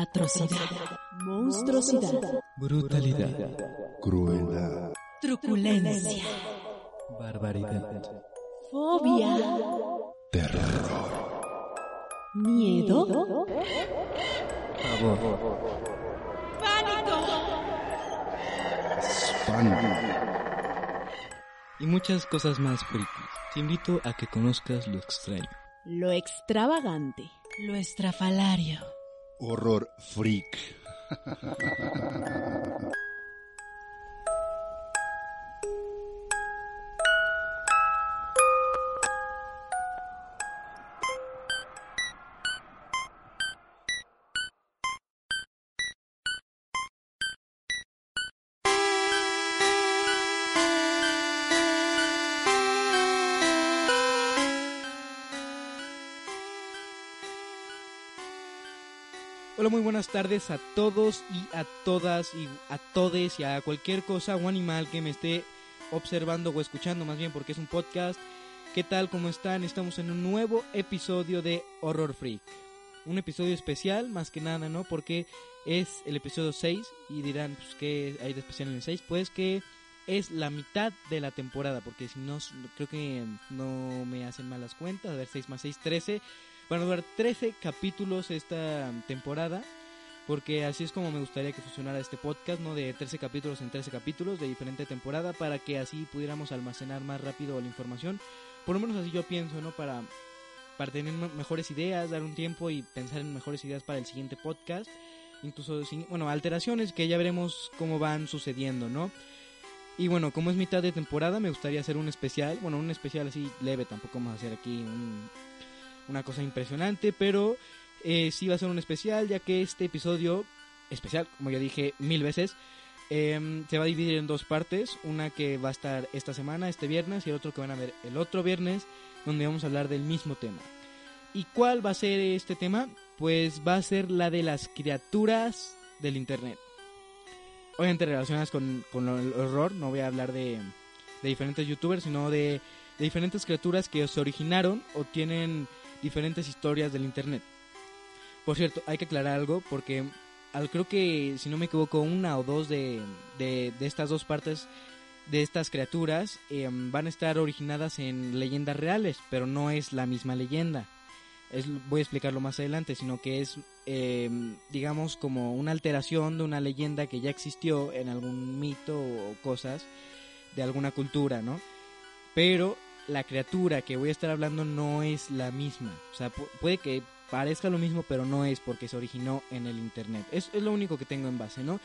atrocidad, monstruosidad, brutalidad, crueldad, truculencia, barbaridad, fobia, terror, miedo, pavor, pánico, espanto, y muchas cosas más frikis. Te invito a que conozcas lo extraño. lo extravagante, lo estrafalario. Horror freak. muy buenas tardes a todos y a todas y a todes y a cualquier cosa o animal que me esté observando o escuchando, más bien porque es un podcast. ¿Qué tal? ¿Cómo están? Estamos en un nuevo episodio de Horror Freak. Un episodio especial, más que nada, ¿no? Porque es el episodio 6 y dirán, pues, ¿qué hay de especial en el 6? Pues que es la mitad de la temporada, porque si no, creo que no me hacen malas cuentas. A ver, 6 más 6, 13. Van a durar 13 capítulos esta temporada, porque así es como me gustaría que funcionara este podcast, ¿no? De 13 capítulos en 13 capítulos de diferente temporada, para que así pudiéramos almacenar más rápido la información. Por lo menos así yo pienso, ¿no? Para, para tener me- mejores ideas, dar un tiempo y pensar en mejores ideas para el siguiente podcast. Incluso, bueno, alteraciones que ya veremos cómo van sucediendo, ¿no? Y bueno, como es mitad de temporada, me gustaría hacer un especial. Bueno, un especial así leve, tampoco vamos a hacer aquí un- una cosa impresionante, pero eh, sí va a ser un especial, ya que este episodio especial, como ya dije mil veces, em, se va a dividir en dos partes. Una que va a estar esta semana, este viernes, y el otro que van a ver el otro viernes, donde vamos a hablar del mismo tema. ¿Y cuál va a ser este tema? Pues va a ser la de las criaturas del Internet. Obviamente relacionadas con, con el horror, no voy a hablar de, de diferentes youtubers, sino de, de diferentes criaturas que se originaron o tienen diferentes historias del Internet. Por cierto, hay que aclarar algo porque al, creo que, si no me equivoco, una o dos de, de, estas dos partes de estas criaturas eh, van a estar originadas en leyendas reales, pero no es la misma leyenda. Voy a explicarlo más adelante, sino que es, eh, digamos, como una alteración de una leyenda que ya existió en algún mito o cosas de alguna cultura, ¿no? Pero la criatura que voy a estar hablando no es la misma. O sea, pu- puede que parezca lo mismo, pero no es porque se originó en el internet. Es, es lo único que tengo en base, ¿no?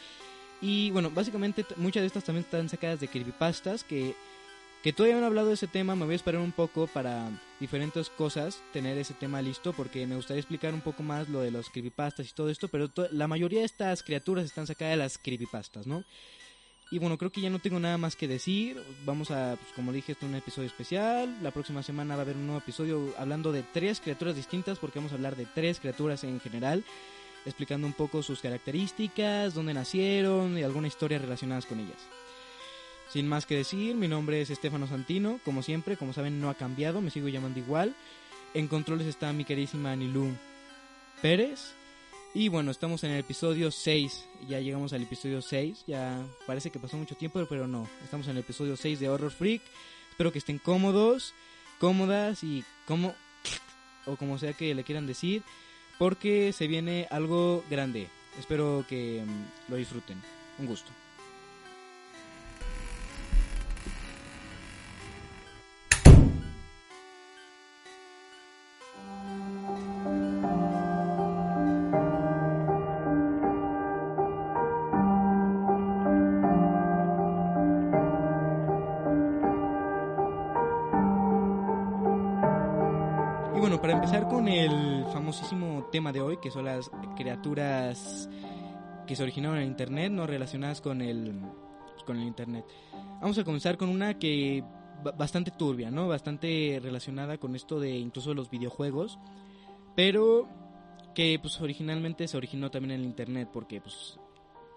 Y bueno, básicamente muchas de estas también están sacadas de creepypastas que, que todavía no he hablado de ese tema. Me voy a esperar un poco para diferentes cosas tener ese tema listo porque me gustaría explicar un poco más lo de los creepypastas y todo esto. Pero to- la mayoría de estas criaturas están sacadas de las creepypastas, ¿no? Y bueno, creo que ya no tengo nada más que decir. Vamos a, pues, como dije, esto es un episodio especial. La próxima semana va a haber un nuevo episodio hablando de tres criaturas distintas, porque vamos a hablar de tres criaturas en general, explicando un poco sus características, dónde nacieron y alguna historia relacionadas con ellas. Sin más que decir, mi nombre es Estefano Santino. Como siempre, como saben, no ha cambiado, me sigo llamando igual. En controles está mi queridísima Anilú Pérez. Y bueno, estamos en el episodio 6. Ya llegamos al episodio 6. Ya parece que pasó mucho tiempo, pero no. Estamos en el episodio 6 de Horror Freak. Espero que estén cómodos, cómodas y como o como sea que le quieran decir, porque se viene algo grande. Espero que mm, lo disfruten. Un gusto. Tema de hoy, que son las criaturas que se originaron en Internet, no relacionadas con el, con el Internet. Vamos a comenzar con una que ba- bastante turbia, ¿no? Bastante relacionada con esto de incluso los videojuegos, pero que pues originalmente se originó también en el Internet, porque pues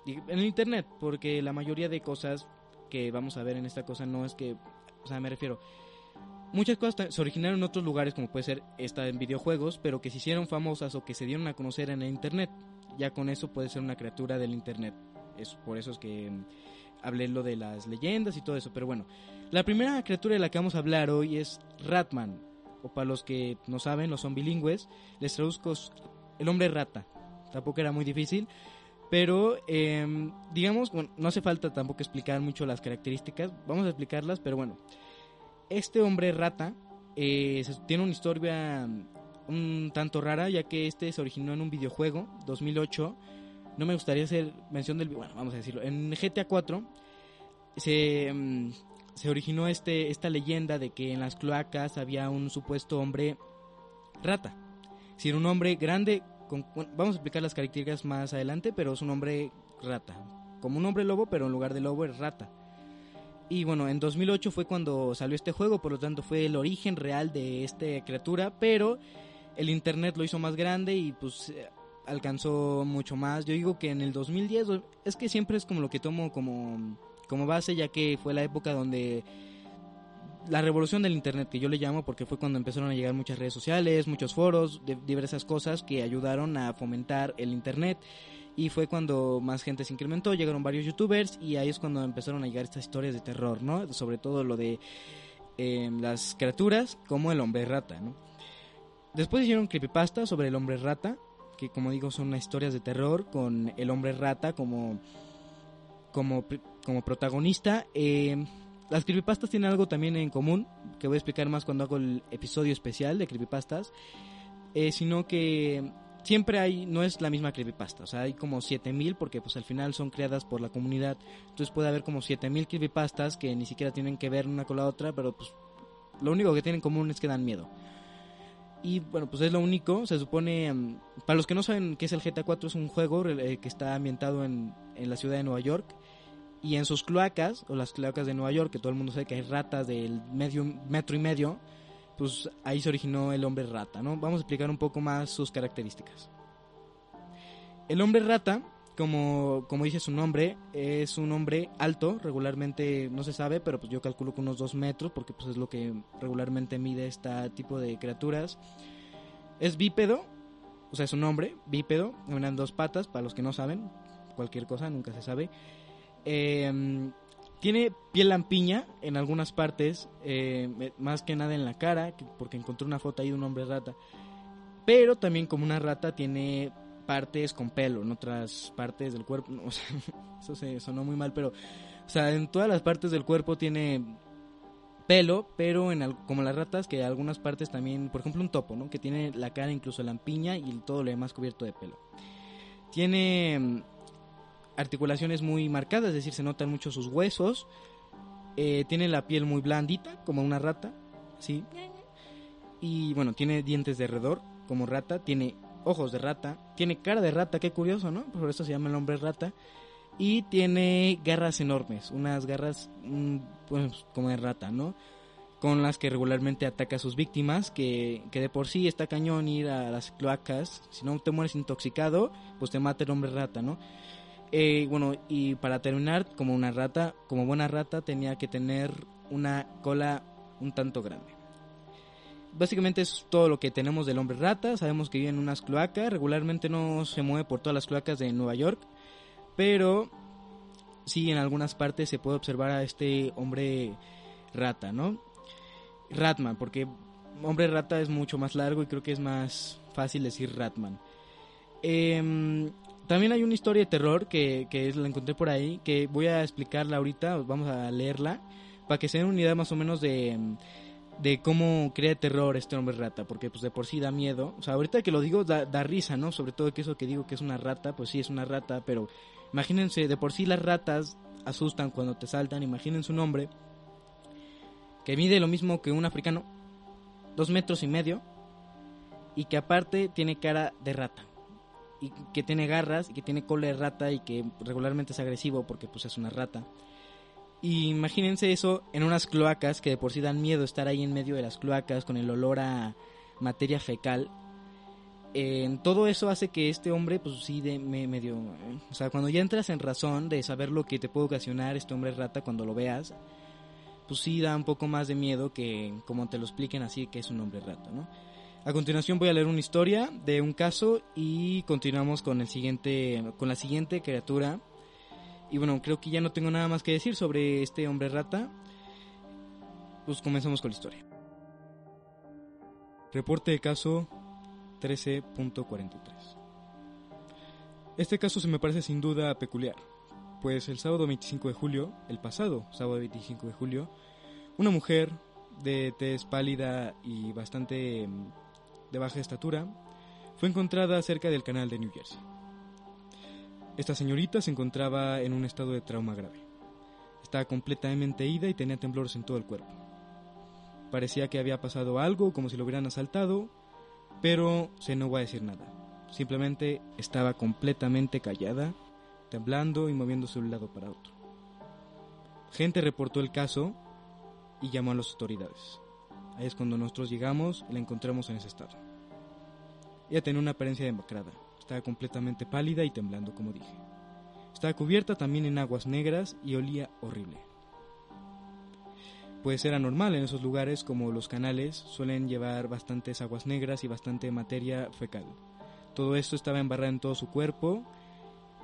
en el Internet, porque la mayoría de cosas que vamos a ver en esta cosa no es que, o sea, me refiero, muchas cosas se originaron en otros lugares, como puede ser esta en videojuegos, pero que se hicieron famosas o que se dieron a conocer en el internet. ya con eso puede ser una criatura del internet. Es por eso es que mm, hablé lo de las leyendas y todo eso, pero bueno. La primera criatura de la que vamos a hablar hoy es Ratman, o para los que no saben, no son bilingües, les traduzco el hombre rata. Tampoco era muy difícil, pero em, digamos, bueno, no hace falta tampoco explicar mucho las características, vamos a explicarlas, pero bueno. Este hombre rata eh, tiene una historia mm, un tanto rara, ya que este se originó en un videojuego, 2008. No me gustaría hacer mención del... Bueno, vamos a decirlo. En GTA 4 se, mm, se originó este, esta leyenda de que en las cloacas había un supuesto hombre rata. Si era un hombre grande, con- vamos a explicar las características más adelante, pero es un hombre rata. Como un hombre lobo, pero en lugar de lobo es rata. Y bueno, en 2008 fue cuando salió este juego, por lo tanto fue el origen real de esta criatura, pero el internet lo hizo más grande y pues eh, alcanzó mucho más. Yo digo que en el 2010, o- es que siempre es como lo que tomo como, como base, ya que fue la época donde la revolución del internet, que yo le llamo, porque fue cuando empezaron a llegar muchas redes sociales, muchos foros, de diversas cosas que ayudaron a fomentar el internet. Y fue cuando más gente se incrementó, llegaron varios youtubers y ahí es cuando empezaron a llegar estas historias de terror, ¿no? Sobre todo lo de eh, las criaturas como el hombre rata, ¿no? Después hicieron creepypasta sobre el hombre rata, que como digo son historias de terror con el hombre rata como, como, como protagonista. Eh, las creepypastas tienen algo también en común, que voy a explicar más cuando hago el episodio especial de creepypastas, eh, sino que siempre hay, no es la misma creepypasta, o sea, hay como 7000 porque pues al final son creadas por la comunidad, entonces puede haber como 7000 creepypastas que ni siquiera tienen que ver una con la otra, pero pues lo único que tienen en común es que dan miedo. Y bueno, pues es lo único, se supone, mm, para los que no saben qué es el GTA 4, es un juego eh, que está ambientado en, en la ciudad de Nueva York. Y en sus cloacas, o las cloacas de Nueva York, que todo el mundo sabe que hay ratas del medio metro y medio, pues ahí se originó el hombre rata, ¿no? Vamos a explicar un poco más sus características. El hombre rata, como, como dice su nombre, es un hombre alto, regularmente no se sabe, pero pues yo calculo que unos 2 metros, porque pues es lo que regularmente mide este tipo de criaturas. Es bípedo, o sea, es un hombre bípedo, en dos patas, para los que no saben, cualquier cosa, nunca se sabe. Eh, tiene piel lampiña en algunas partes, eh, más que nada en la cara, que- porque encontré una foto ahí de un hombre rata. Pero también como una rata tiene partes con pelo en otras partes del cuerpo. O sea, eso se sonó muy mal, pero o sea, en todas las partes del cuerpo tiene pelo, pero en como las ratas que algunas partes también, por ejemplo un topo, ¿no? Que tiene la cara incluso lampiña y todo lo demás cubierto de pelo. Tiene articulaciones muy marcadas, es decir, se notan mucho sus huesos. Eh, tiene la piel muy blandita, como una rata, sí. Y bueno, tiene dientes de roedor, como rata. Tiene ojos de rata. Tiene cara de rata, qué curioso, ¿no? Por eso se llama el hombre rata. Y tiene garras enormes, unas garras mm, pues, como de rata, ¿no? Con las que regularmente ataca a sus víctimas, que, que de por sí está cañón ir a las cloacas. Si no te mueres intoxicado, pues te mata el hombre rata, ¿no? Eh, bueno, y para terminar, como una rata, como buena rata, tenía que tener una cola un tanto grande. Básicamente es todo lo que tenemos del hombre rata. Sabemos que vive en unas cloacas. Regularmente no se mueve por todas las cloacas de Nueva York. Pero sí en algunas partes se puede observar a este hombre rata, ¿no? Ratman, porque hombre rata es mucho más largo y creo que es más fácil decir Ratman. Em, también hay una historia de terror que, que la encontré por ahí, que voy a explicarla ahorita, vamos a leerla, para que se den una idea más o menos de, de cómo crea terror este hombre rata, porque pues de por sí da miedo. O sea, ahorita que lo digo da, da risa, ¿no? Sobre todo que eso que digo que es una rata, pues sí es una rata, pero imagínense, de por sí las ratas asustan cuando te saltan, imagínense un hombre que mide lo mismo que un africano, dos metros y medio, y que aparte tiene cara de rata y que tiene garras y que tiene cola de rata y que regularmente es agresivo porque pues es una rata. Imagínense eso en unas cloacas que de por sí dan miedo estar ahí en medio de las cloacas con el olor a materia fecal. En todo eso hace que este hombre pues sí de me, medio... eh, O sea, cuando ya entras en razón de saber lo que te puede ocasionar este hombre rata cuando lo veas, pues sí da un poco más de miedo que como te lo expliquen así que es un hombre rata, ¿no? A continuación voy a leer una historia de un caso y continuamos con el siguiente con la siguiente criatura. Y bueno, creo que ya no tengo nada más que decir sobre este hombre rata. Pues comenzamos con la historia. Reporte de caso 13.43. Este caso se me parece sin duda peculiar, pues el sábado 25 de julio, el pasado sábado 25 de julio, una mujer de tez pálida y bastante de baja estatura fue encontrada cerca del canal de New Jersey. Esta señorita se encontraba en un estado de trauma grave. Estaba completamente ida y tenía temblores en todo el cuerpo. Parecía que había pasado algo, como si lo hubieran asaltado, pero se no va a decir nada. Simplemente estaba completamente callada, temblando y moviéndose de un lado para otro. Gente reportó el caso y llamó a las autoridades. Ahí es cuando nosotros llegamos y la encontramos en ese estado. Ella tenía una apariencia demacrada, estaba completamente pálida y temblando, como dije. Estaba cubierta también en aguas negras y olía horrible. Pues era normal en esos lugares como los canales suelen llevar bastantes aguas negras y bastante materia fecal. Todo esto estaba embarrado en todo su cuerpo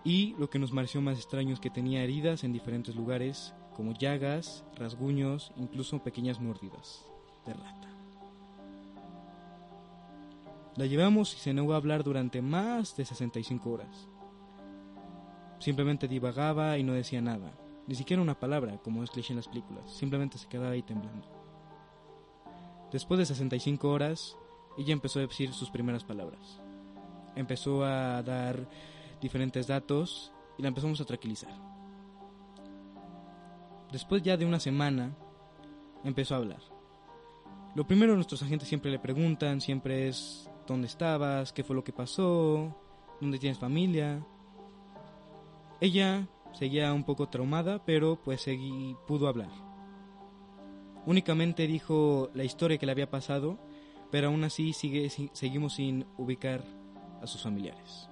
y lo que nos pareció más extraño es que tenía heridas en diferentes lugares como llagas, rasguños, incluso pequeñas mordidas de rata. La llevamos y se negó a hablar durante más de 65 horas. Simplemente divagaba y no decía nada, ni siquiera una palabra, como es cliché en las películas, simplemente se quedaba ahí temblando. Después de 65 horas, ella empezó a decir sus primeras palabras. Empezó a dar diferentes datos y la empezamos a tranquilizar. Después ya de una semana, empezó a hablar. Lo primero nuestros agentes siempre le preguntan, siempre es dónde estabas, qué fue lo que pasó, dónde tienes familia. Ella seguía un poco traumada, pero pues pudo hablar. Únicamente dijo la historia que le había pasado, pero aún así sigue, seguimos sin ubicar a sus familiares.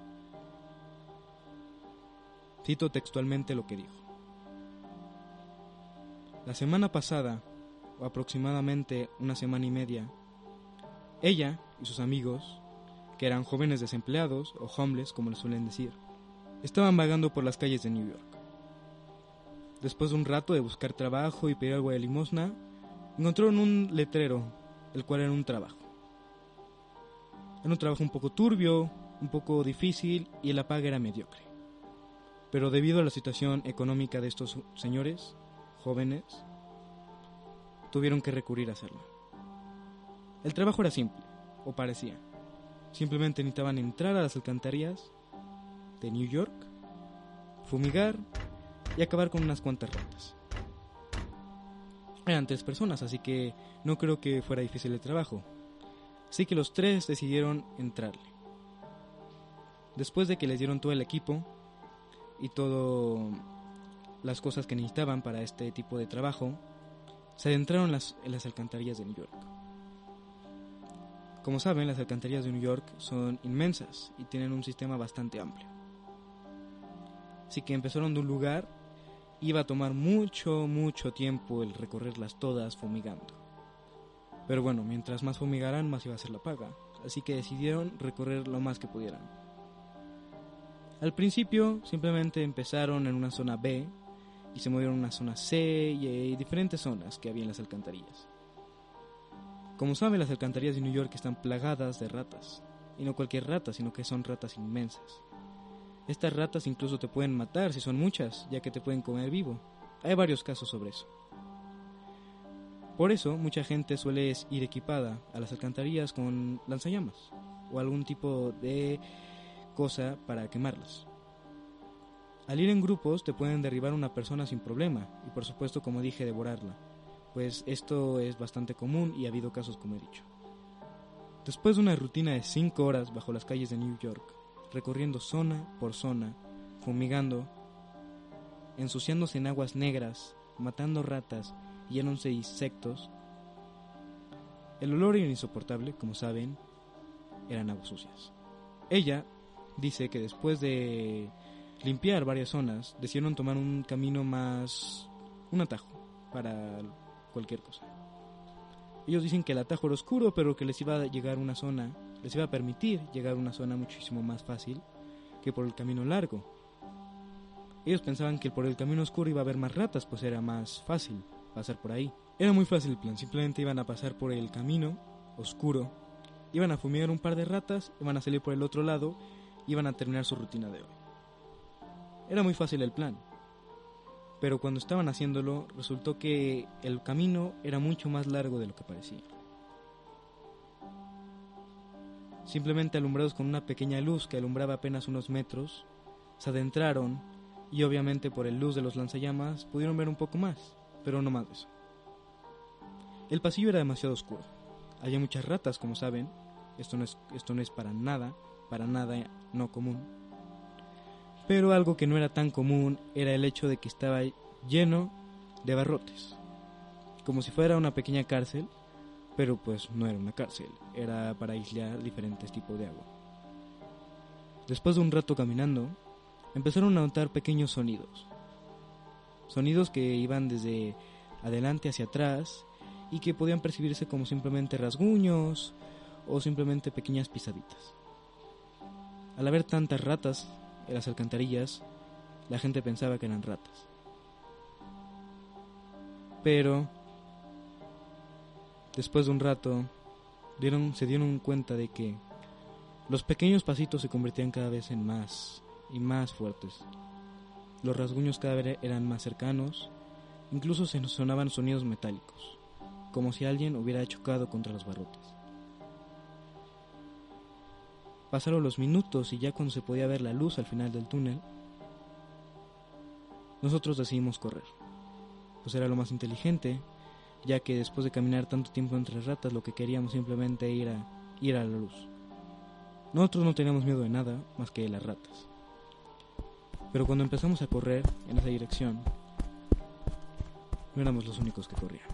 Cito textualmente lo que dijo. La semana pasada, aproximadamente una semana y media, ella y sus amigos, que eran jóvenes desempleados o homeless como les suelen decir, estaban vagando por las calles de New York. Después de un rato de buscar trabajo y pedir algo de limosna, encontraron un letrero, el cual era un trabajo. Era un trabajo un poco turbio, un poco difícil y la paga era mediocre. Pero debido a la situación económica de estos señores, jóvenes, tuvieron que recurrir a hacerlo. El trabajo era simple, o parecía. Simplemente necesitaban entrar a las alcantarillas de New York, fumigar y acabar con unas cuantas ratas. Eran tres personas, así que no creo que fuera difícil el trabajo. Así que los tres decidieron entrarle. Después de que les dieron todo el equipo y todo las cosas que necesitaban para este tipo de trabajo, se adentraron las, en las alcantarillas de New York. Como saben, las alcantarillas de New York son inmensas y tienen un sistema bastante amplio. Así que empezaron de un lugar, iba a tomar mucho, mucho tiempo el recorrerlas todas fumigando. Pero bueno, mientras más fumigaran, más iba a ser la paga, así que decidieron recorrer lo más que pudieran. Al principio simplemente empezaron en una zona B y se movieron a una zona C y, y diferentes zonas que había en las alcantarillas. Como saben, las alcantarillas de New York están plagadas de ratas, y no cualquier rata, sino que son ratas inmensas. Estas ratas incluso te pueden matar si son muchas, ya que te pueden comer vivo. Hay varios casos sobre eso. Por eso, mucha gente suele ir equipada a las alcantarillas con lanzallamas o algún tipo de cosa para quemarlas. Al ir en grupos te pueden derribar una persona sin problema y por supuesto como dije devorarla, pues esto es bastante común y ha habido casos como he dicho. Después de una rutina de 5 horas bajo las calles de New York, recorriendo zona por zona, fumigando, ensuciándose en aguas negras, matando ratas y llenándose de insectos, el olor era insoportable, como saben, eran aguas sucias. Ella dice que después de limpiar varias zonas, decidieron tomar un camino más... un atajo para cualquier cosa. Ellos dicen que el atajo era oscuro, pero que les iba a llegar una zona, les iba a permitir llegar a una zona muchísimo más fácil que por el camino largo. Ellos pensaban que por el camino oscuro iba a haber más ratas, pues era más fácil pasar por ahí. Era muy fácil el plan, simplemente iban a pasar por el camino oscuro, iban a fumigar un par de ratas, iban a salir por el otro lado, iban a terminar su rutina de hoy. Era muy fácil el plan, pero cuando estaban haciéndolo resultó que el camino era mucho más largo de lo que parecía. Simplemente alumbrados con una pequeña luz que alumbraba apenas unos metros, se adentraron y obviamente por el luz de los lanzallamas pudieron ver un poco más, pero no más de eso. El pasillo era demasiado oscuro. Había muchas ratas, como saben. Esto no es, esto no es para nada, para nada no común. Pero algo que no era tan común era el hecho de que estaba lleno de barrotes. Como si fuera una pequeña cárcel, pero pues no era una cárcel, era para aislar diferentes tipos de agua. Después de un rato caminando, empezaron a notar pequeños sonidos. Sonidos que iban desde adelante hacia atrás y que podían percibirse como simplemente rasguños o simplemente pequeñas pisaditas. Al haber tantas ratas en las alcantarillas, la gente pensaba que eran ratas. Pero después de un rato dieron, se dieron cuenta de que los pequeños pasitos se convertían cada vez en más y más fuertes. Los rasguños cada vez eran más cercanos, incluso se sonaban sonidos metálicos, como si alguien hubiera chocado contra los barrotes. Pasaron los minutos y ya cuando se podía ver la luz al final del túnel, nosotros decidimos correr, pues era lo más inteligente, ya que después de caminar tanto tiempo entre ratas lo que queríamos simplemente era ir a la luz. Nosotros no teníamos miedo de nada más que de las ratas. Pero cuando empezamos a correr en esa dirección, no éramos los únicos que corrían.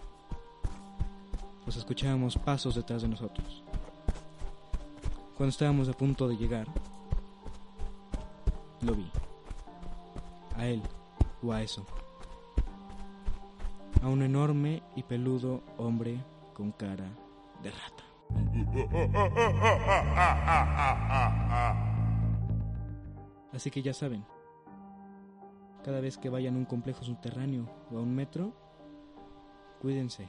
Pues escuchábamos pasos detrás de nosotros. Cuando estábamos a punto de llegar, lo vi. A él o a eso. A un enorme y peludo hombre con cara de rata. Así que ya saben, cada vez que vayan a un complejo subterráneo o a un metro, cuídense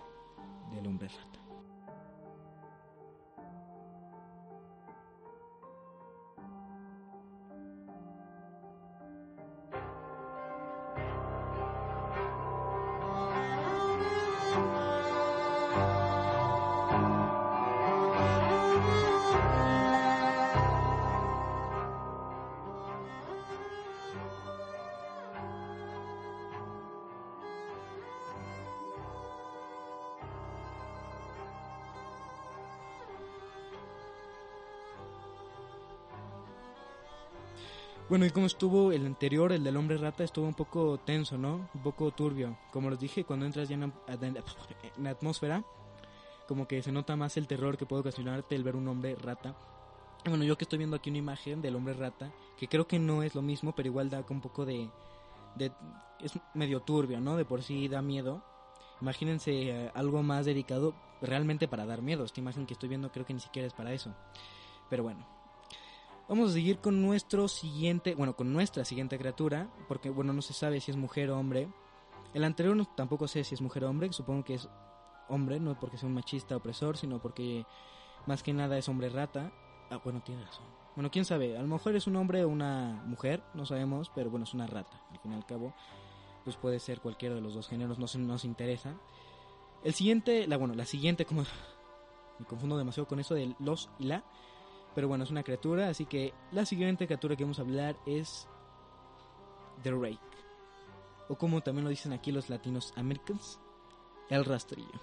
del hombre rata. Bueno, y como estuvo el anterior, el del hombre rata, estuvo un poco tenso, ¿no? Un poco turbio. Como les dije, cuando entras ya en, la atmósfera, como que se nota más el terror que puede ocasionarte el ver un hombre rata. Bueno, yo que estoy viendo aquí una imagen del hombre rata, que creo que no es lo mismo, pero igual da un poco de... de es medio turbio, ¿no? De por sí da miedo. Imagínense eh, algo más dedicado realmente para dar miedo. Esta imagen que estoy viendo creo que ni siquiera es para eso. Pero bueno, Vamos a seguir con nuestro siguiente, bueno, con nuestra siguiente criatura, porque bueno, no se sabe si es mujer o hombre. El anterior tampoco sé si es mujer o hombre, supongo que es hombre, no porque sea un machista opresor, sino porque más que nada es hombre rata. Ah, bueno, tiene razón. Bueno, quién sabe, a lo mejor es un hombre o una mujer, no sabemos, pero bueno, es una rata, al fin y al cabo. Pues puede ser cualquiera de los dos géneros, no nos interesa. El siguiente, la bueno, la siguiente, como me confundo demasiado con eso de los y la. Pero bueno, es una criatura, así que la siguiente criatura que vamos a hablar es The Rake. O como también lo dicen aquí los latinos americans, el rastrillo.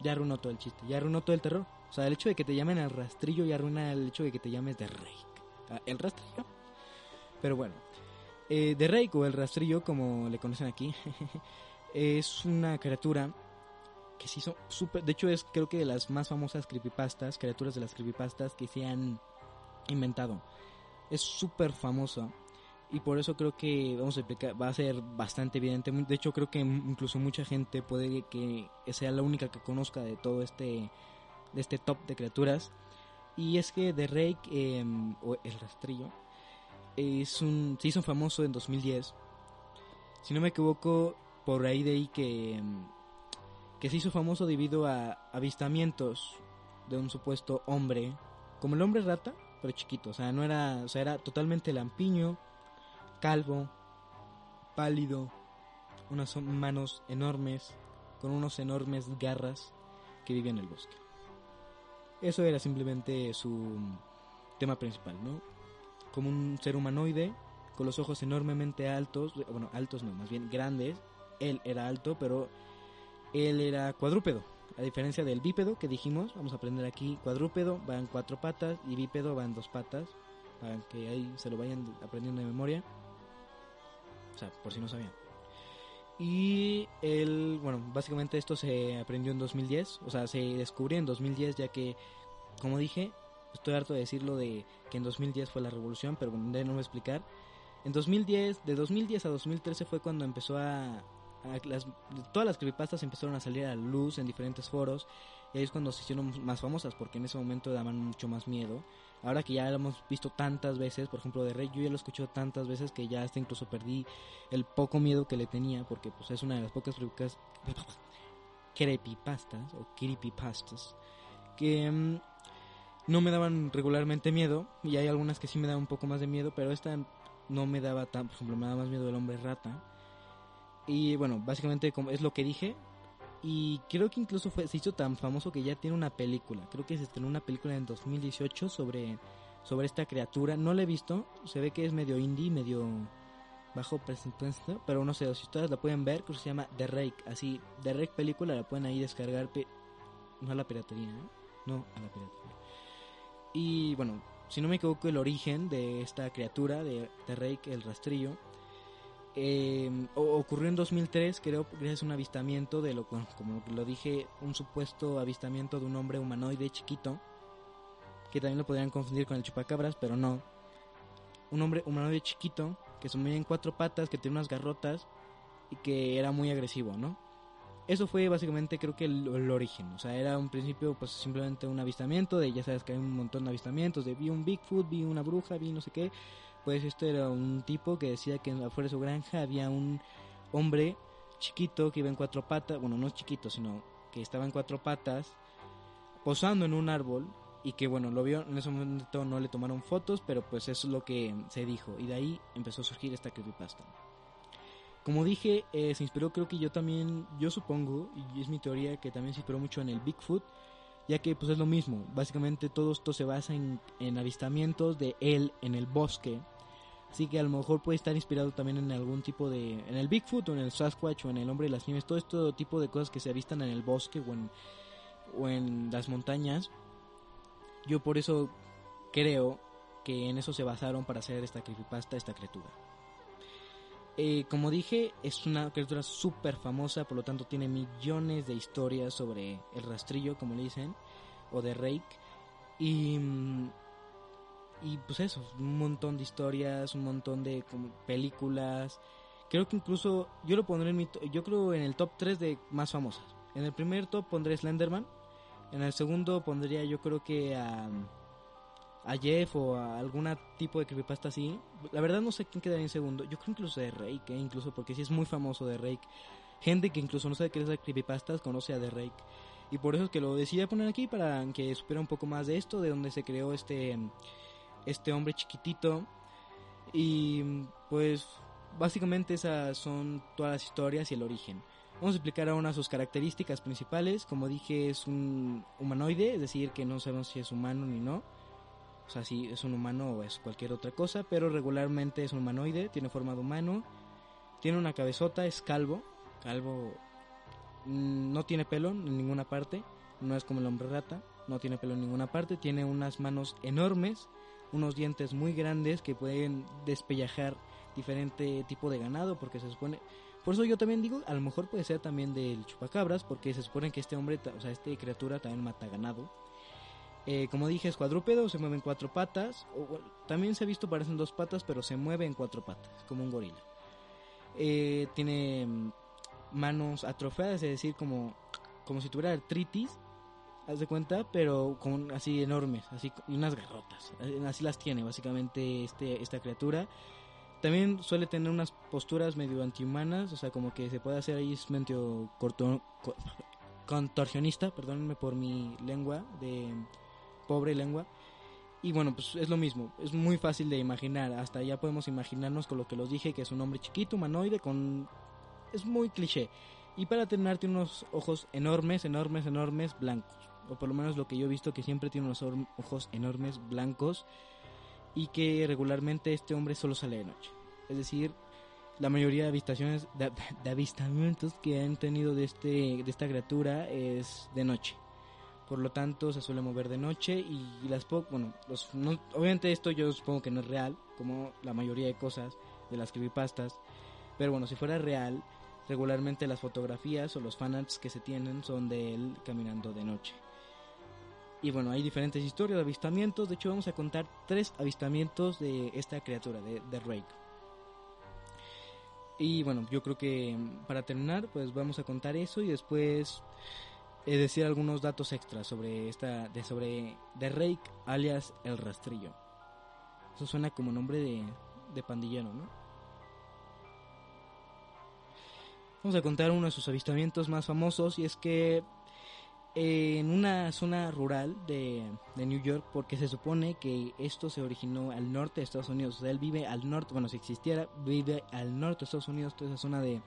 Ya arruinó todo el chiste, ya arruinó todo el terror. O sea, el hecho de que te llamen el rastrillo ya arruina el hecho de que te llames The Rake. El rastrillo. Pero bueno, eh, The Rake o el rastrillo, como le conocen aquí, es una criatura que se hizo súper... De hecho es creo que de las más famosas creepypastas, criaturas de las creepypastas que se han inventado. Es súper famosa y por eso creo que vamos a explicar, va a ser bastante evidente. De hecho, creo que incluso mucha gente puede que sea la única que conozca de todo este, de este top de criaturas. Y es que The Rake, eh, o El Rastrillo, es un, se hizo famoso en 2010. Si no me equivoco, por ahí de ahí que, em, que se hizo famoso debido a avistamientos de un supuesto hombre, como el hombre rata, pero chiquito. O sea, no era, o sea, era totalmente lampiño, calvo, pálido, unas manos enormes, con unos enormes garras que vivía en el bosque. Eso era simplemente su tema principal, ¿no? Como un ser humanoide, con los ojos enormemente altos, bueno, altos no, más bien grandes. Él era alto, pero él era cuadrúpedo. A diferencia del bípedo que dijimos, vamos a aprender aquí, cuadrúpedo va en cuatro patas y bípedo va en dos patas, para que ahí se lo vayan aprendiendo de memoria. O sea, por si no sabían. Y el, bueno, básicamente esto se aprendió en 2010, o sea, se descubrió en 2010 ya que, como dije, estoy harto de decirlo de que en 2010 fue la revolución, pero bueno, no voy a explicar. En 2010, de 2010 a 2013 fue cuando empezó a, las, todas las creepypastas empezaron a salir a la luz en diferentes foros y ahí es cuando se hicieron más famosas porque en ese momento daban mucho más miedo ahora que ya lo hemos visto tantas veces, por ejemplo de Rey, yo ya lo he escuchado tantas veces que ya hasta incluso perdí el poco miedo que le tenía, porque pues es una de las pocas creepypastas o creepypastas que mm, no me daban regularmente miedo, y hay algunas que sí me daban un poco más de miedo, pero esta no me daba tan, por ejemplo, me daba más miedo el hombre rata. Y bueno, básicamente es lo que dije, y creo que incluso fue, se hizo tan famoso que ya tiene una película. Creo que se estrenó una película en 2018 sobre, sobre esta criatura. No la he visto. Se ve que es medio indie, medio bajo presupuesto. Pero no sé, si ustedes la pueden ver, que se llama The Rake. Así, The Rake película la pueden ahí descargar. No a la piratería, ¿no? No a la piratería. Y bueno, si no me equivoco, el origen de esta criatura, de The Rake, el rastrillo eh, ocurrió en 2003, creo, gracias a un avistamiento de lo, como lo dije, un supuesto avistamiento de un hombre humanoide chiquito, que también lo podrían confundir con el chupacabras, pero no. Un hombre humanoide chiquito, que se movía en cuatro patas, que tenía unas garrotas y que era muy agresivo, ¿no? Eso fue básicamente creo que el, origen, o sea, era un principio pues simplemente un avistamiento de, ya sabes que hay un montón de avistamientos, de vi un Bigfoot, vi una bruja, vi no sé qué, pues esto era un tipo que decía que afuera de su granja había un hombre chiquito que iba en cuatro patas, bueno, no chiquito, sino que estaba en cuatro patas, posando en un árbol y que bueno, lo vio, en ese momento no le tomaron fotos, pero pues eso es lo que se dijo y de ahí empezó a surgir esta creepypasta. Como dije, eh, se inspiró creo que yo también, yo supongo, y es mi teoría que también se inspiró mucho en el Bigfoot, ya que pues es lo mismo, básicamente todo esto se basa en, en avistamientos de él en el bosque, así que a lo mejor puede estar inspirado también en algún tipo de, en el Bigfoot o en el Sasquatch o en el Hombre de las Nieves, todo este tipo de cosas que se avistan en el bosque o en, o en las montañas, yo por eso creo que en eso se basaron para hacer esta creepypasta, esta criatura. Eh, como dije, es una criatura súper famosa, por lo tanto tiene millones de historias sobre el rastrillo, como le dicen, o de Rake. Y, mm, y pues eso, un montón de historias, un montón de películas. Creo que incluso yo lo pondré en mi, yo creo en el top 3 de más famosas. En el primer top pondré Slenderman. En el segundo pondría yo creo que a a Jeff o a algún tipo de creepypasta así. La verdad no sé quién quedaría en segundo. Yo creo incluso de Rake, ¿eh? incluso porque sí es muy famoso de Rake. Gente que incluso no sabe qué es de creepypastas conoce a The Rake. Y por eso es que lo decidí poner aquí para que supiera un poco más de esto, de dónde se creó este, este hombre chiquitito. Y pues básicamente esas son todas las historias y el origen. Vamos a explicar ahora sus características principales. Como dije, es un humanoide, es decir, que no sabemos si es humano ni no o sea, si es un humano o es cualquier otra cosa, pero regularmente es un humanoide, tiene forma de humano, tiene una cabezota, es calvo, calvo, mm, no tiene pelo en ninguna parte, no es como el hombre rata, no tiene pelo en ninguna parte, tiene unas manos enormes, unos dientes muy grandes que pueden despellejar diferente tipo de ganado, porque se supone, por eso yo también digo, a lo mejor puede ser también del chupacabras, porque se supone que este hombre, o sea, esta criatura también mata ganado Eh, como dije, es cuadrúpedo, se mueve en cuatro patas. O, también se ha visto parecen dos patas, pero se mueve en cuatro patas, como un gorila. Eh, tiene mm, manos atrofiadas, es decir, como, como si tuviera artritis, haz de cuenta, pero con así enormes, así unas garrotas. Eh, Así las tiene básicamente este, esta criatura. También suele tener unas posturas medio antihumanas, o sea, como que se puede hacer ahí es medio corto, co- contorsionista, perdónenme por mi lengua, de pobre lengua. Y bueno, pues es lo mismo, es muy fácil de imaginar, hasta ya podemos imaginarnos con lo que los dije, que es un hombre chiquito, humanoide, con... es muy cliché. Y para terminar tiene unos ojos enormes, enormes, enormes, blancos. O por lo menos lo que yo he visto que siempre tiene unos ojos enormes, blancos. Y que regularmente este hombre solo sale de noche. Es decir, la mayoría de avistaciones, de, de avistamientos que han tenido de, este, de esta criatura es de noche. Por lo tanto, se suele mover de noche y las bueno, los, no- obviamente esto yo supongo que no es real, como la mayoría de cosas de las creepypastas. Pero bueno, si fuera real, regularmente las fotografías o los fanarts que se tienen son de él caminando de noche. Y bueno, hay diferentes historias de avistamientos. De hecho, vamos a contar tres avistamientos de esta criatura, de, de Rake. Y bueno, yo creo que mm, para terminar, pues vamos a contar eso y después eh, decir algunos datos extras sobre esta, de sobre de Rake, alias el rastrillo. Eso suena como nombre de, de pandillero, ¿no? Vamos a contar uno de sus avistamientos más famosos y es que en una zona rural de, de New York, porque se supone que esto se originó al norte de Estados Unidos. O sea, él vive al norte, bueno, si existiera, vive al norte de Estados Unidos, toda esa zona de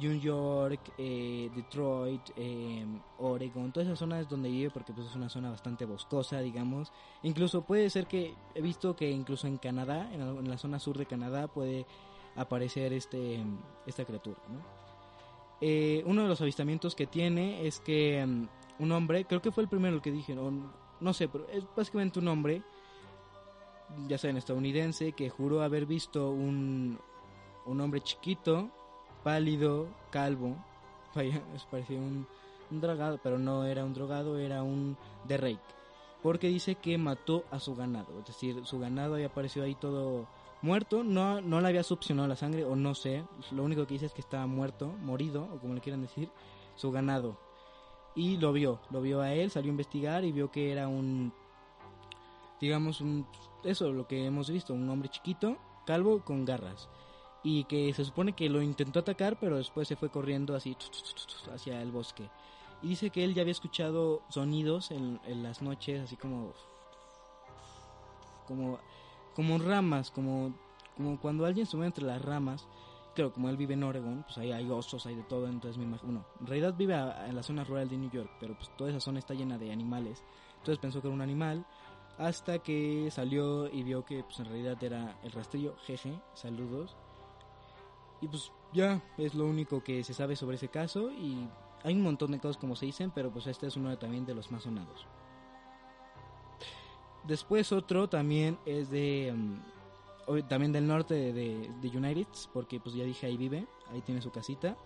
New York, eh, Detroit, eh, Oregon, toda esa zona es donde vive porque pues, es una zona bastante boscosa, digamos. Incluso puede ser que he visto que incluso en Canadá, en, la- en la zona sur de Canadá, puede aparecer este esta criatura, ¿no? Eh, uno de los avistamientos que tiene es que mm, un hombre, creo que fue el primero el que dije, no, sé, pero es básicamente un hombre, ya saben, estadounidense, que juró haber visto un, un hombre chiquito, pálido, calvo, vaya, es parecía un, un drogado, pero no era un drogado, era un de Rake, porque dice que mató a su ganado, es decir, su ganado había aparecido ahí todo muerto, no, no le había succionado la sangre, o no sé, lo único que dice es que estaba muerto, morido, o como le quieran decir, su ganado. Y lo vio, lo vio a él, salió a investigar y vio que era un, digamos, un, eso, lo que hemos visto, un hombre chiquito, calvo, con garras. Y que se supone que lo intentó atacar, pero después se fue corriendo así hacia el bosque. Y dice que él ya había escuchado sonidos en, en las noches, así como como como ramas, como como cuando alguien se mueve entre las ramas. Claro, como él vive en Oregon, pues ahí hay osos, hay de todo, entonces me imagino, bueno, en realidad vive a- en la zona rural de New York, pero pues toda esa zona está llena de animales. Entonces pensó que era un animal hasta que salió y vio que pues en realidad era el rastrillo, jeje, saludos. Y pues ya es lo único que se sabe sobre ese caso y hay un montón de cosas como se dicen, pero pues este es uno también de los más sonados. Después otro también es de mm, también del norte de, de, de United, porque pues ya dije ahí vive, ahí tiene su casita.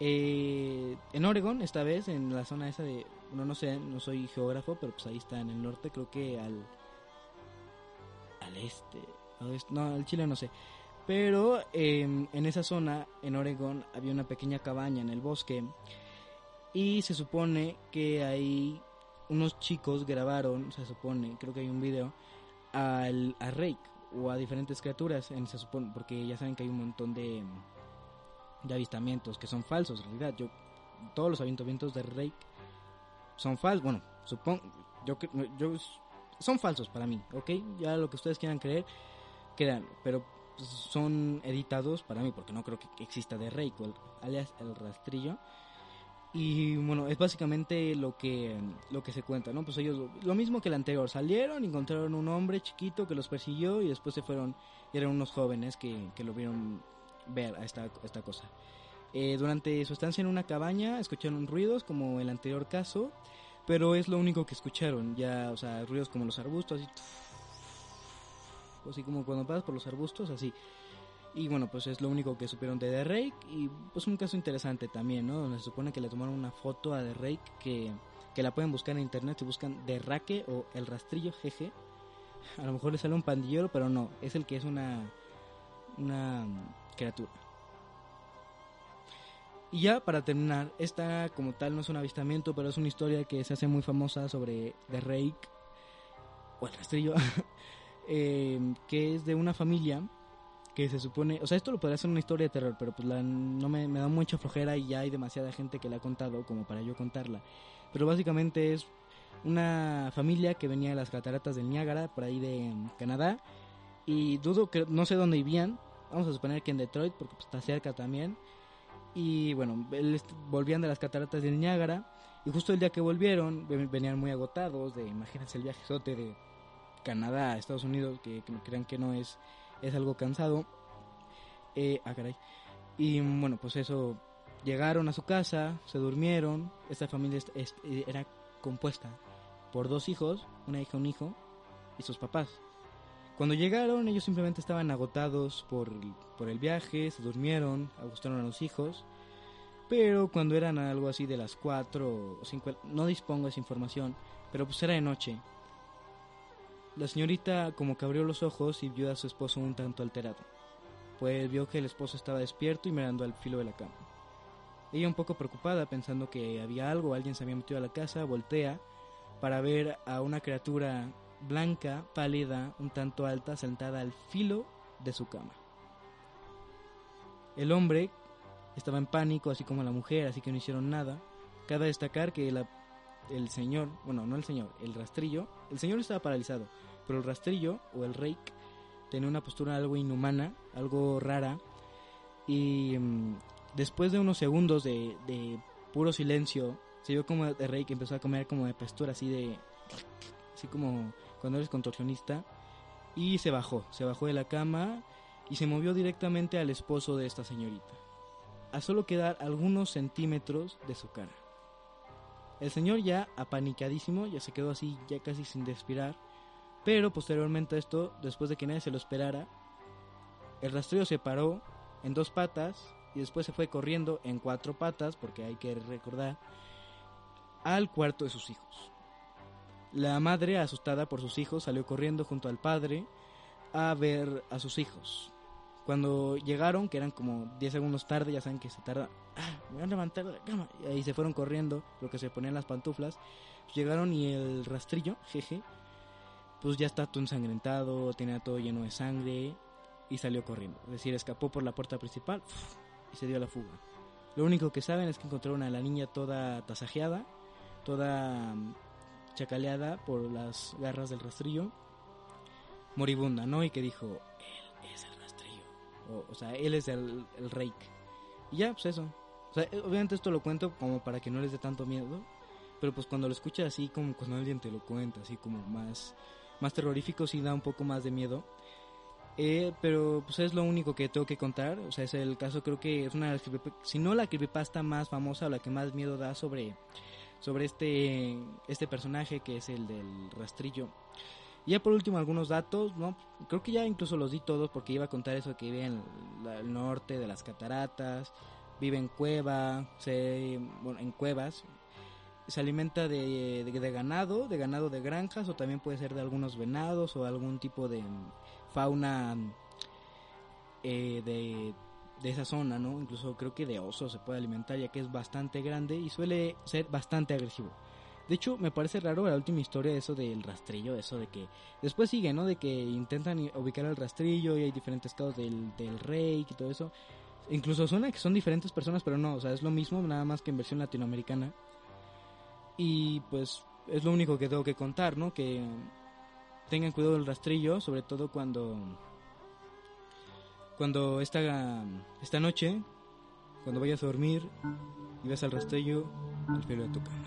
Eh, en Oregon, esta vez, en la zona esa de, no, no sé, no soy geógrafo, pero pues ahí está en el norte, creo que al, al este, al oeste, no, al Chile no sé. Pero eh, en esa zona, en Oregon, había una pequeña cabaña en el bosque y se supone que ahí unos chicos grabaron, se supone, creo que hay un video, al, a Rake o a diferentes criaturas, en, se supone, porque ya saben que hay un montón de, de avistamientos que son falsos, en realidad. Yo, todos los avistamientos de Rake son falsos, bueno, supongo, yo, yo, son falsos para mí, ¿ok? Ya lo que ustedes quieran creer, crean, pero son editados para mí, porque no creo que exista de Rake, o el- alias el rastrillo. Y bueno, es básicamente lo que lo que se cuenta, ¿no? Pues ellos lo, mismo que el anterior, salieron, encontraron un hombre chiquito que los persiguió y después se fueron, y eran unos jóvenes que, que lo vieron ver a esta, esta cosa. Eh, durante su estancia en una cabaña escucharon ruidos como el anterior caso, pero es lo único que escucharon, ya, o sea, ruidos como los arbustos, así, así como cuando pasas por los arbustos, así. Y bueno, pues es lo único que supieron de The Rake. Y pues un caso interesante también, ¿no? Donde se supone que le tomaron una foto a The Rake que, que la pueden buscar en internet si buscan Derraque o El Rastrillo GG. A lo mejor les sale un pandillero, pero no, es el que es una, una criatura. Y ya para terminar, esta como tal no es un avistamiento, pero es una historia que se hace muy famosa sobre The Rake, o el rastrillo, eh, que es de una familia que se supone, o sea, esto lo podría ser una historia de terror, pero pues la, no me, me da mucha flojera y ya hay demasiada gente que la ha contado como para yo contarla. Pero básicamente es una familia que venía de las cataratas del Niágara, por ahí de mm, Canadá, y dudo que, no sé dónde vivían, vamos a suponer que en Detroit, porque pues, está cerca también, y bueno, volvían de las cataratas del Niágara, y justo el día que volvieron, ven- venían muy agotados, de imagínense el viajezote de Canadá a Estados Unidos, que, que crean que no es, es algo cansado. Eh, ah, caray. Y bueno, pues eso, llegaron a su casa, se durmieron, esta familia era compuesta por dos hijos, una hija, un hijo, y sus papás. Cuando llegaron, ellos simplemente estaban agotados por, por el viaje, se durmieron, agustaron a los hijos. Pero cuando eran algo así de las 4 o 5, no dispongo de esa información, pero pues era de noche. La señorita como que abrió los ojos y vio a su esposo un tanto alterado, pues vio que el esposo estaba despierto y mirando al filo de la cama. Ella un poco preocupada, pensando que había algo, alguien se había metido a la casa, voltea para ver a una criatura blanca, pálida, un tanto alta, sentada al filo de su cama. El hombre estaba en pánico, así como la mujer, así que no hicieron nada. Cabe destacar que la- el señor, bueno, no el señor, el rastrillo, el señor estaba paralizado, pero el rastrillo o el rake tenía una postura algo inhumana, algo rara, y mm, después de unos segundos de, de puro silencio, se vio como el rake empezó a comer como de postura así de, así como cuando eres contorsionista, y se bajó, se bajó de la cama y se movió directamente al esposo de esta señorita, a solo quedar algunos centímetros de su cara. El señor ya apanicadísimo, ya se quedó así, ya casi sin respirar, pero posteriormente a esto, después de que nadie se lo esperara, el rastrillo se paró en dos patas y después se fue corriendo en cuatro patas, porque hay que recordar, al cuarto de sus hijos. La madre, asustada por sus hijos, salió corriendo junto al padre a ver a sus hijos. Cuando llegaron, que eran como 10 segundos tarde, ya saben que se tarda, ah, me voy a levantar de la cama. Y se fueron corriendo, lo que se ponían las pantuflas. Llegaron y el rastrillo, jeje, pues ya está todo ensangrentado, tenía todo lleno de sangre y salió corriendo. Es decir, escapó por la puerta principal y se dio a la fuga. Lo único que saben es que encontraron a la niña toda tasajeada, toda mm, chacaleada por las garras del rastrillo, moribunda, ¿no? Y que dijo, él es el. O, o sea, él es el, el rake. Y ya, pues eso. O sea, eh, obviamente esto lo cuento como para que no les dé tanto miedo. Pero pues cuando lo escuchas así, como cuando alguien te lo cuenta, así como más, más terrorífico, sí da un poco más de miedo. Eh, pero pues es lo único que tengo que contar. O sea, es el caso, creo que es una si no la creepypasta más famosa o la que más miedo da sobre, sobre este, este personaje que es el del rastrillo. Y ya por último algunos datos, ¿no? Creo que ya incluso los di todos porque iba a contar eso que vive en el norte de las cataratas, vive en cueva, se, bueno, en cuevas, se alimenta de, de- ganado, de ganado de granjas o también puede ser de algunos venados o algún tipo de fauna eh, de, de esa zona, ¿no? Incluso creo que de osos se puede alimentar ya que es bastante grande y suele ser bastante agresivo. De hecho, me parece raro la última historia eso del rastrillo, eso de que después sigue, ¿no? De que intentan ubicar el rastrillo y hay diferentes casos del, del rey y todo eso. Incluso suena que son diferentes personas, pero no, o sea, es lo mismo, nada más que en versión latinoamericana. Y pues es lo único que tengo que contar, ¿no? Que tengan cuidado del rastrillo, sobre todo cuando cuando esta esta noche, cuando vayas a dormir y ves al rastrillo al filo de tu cama.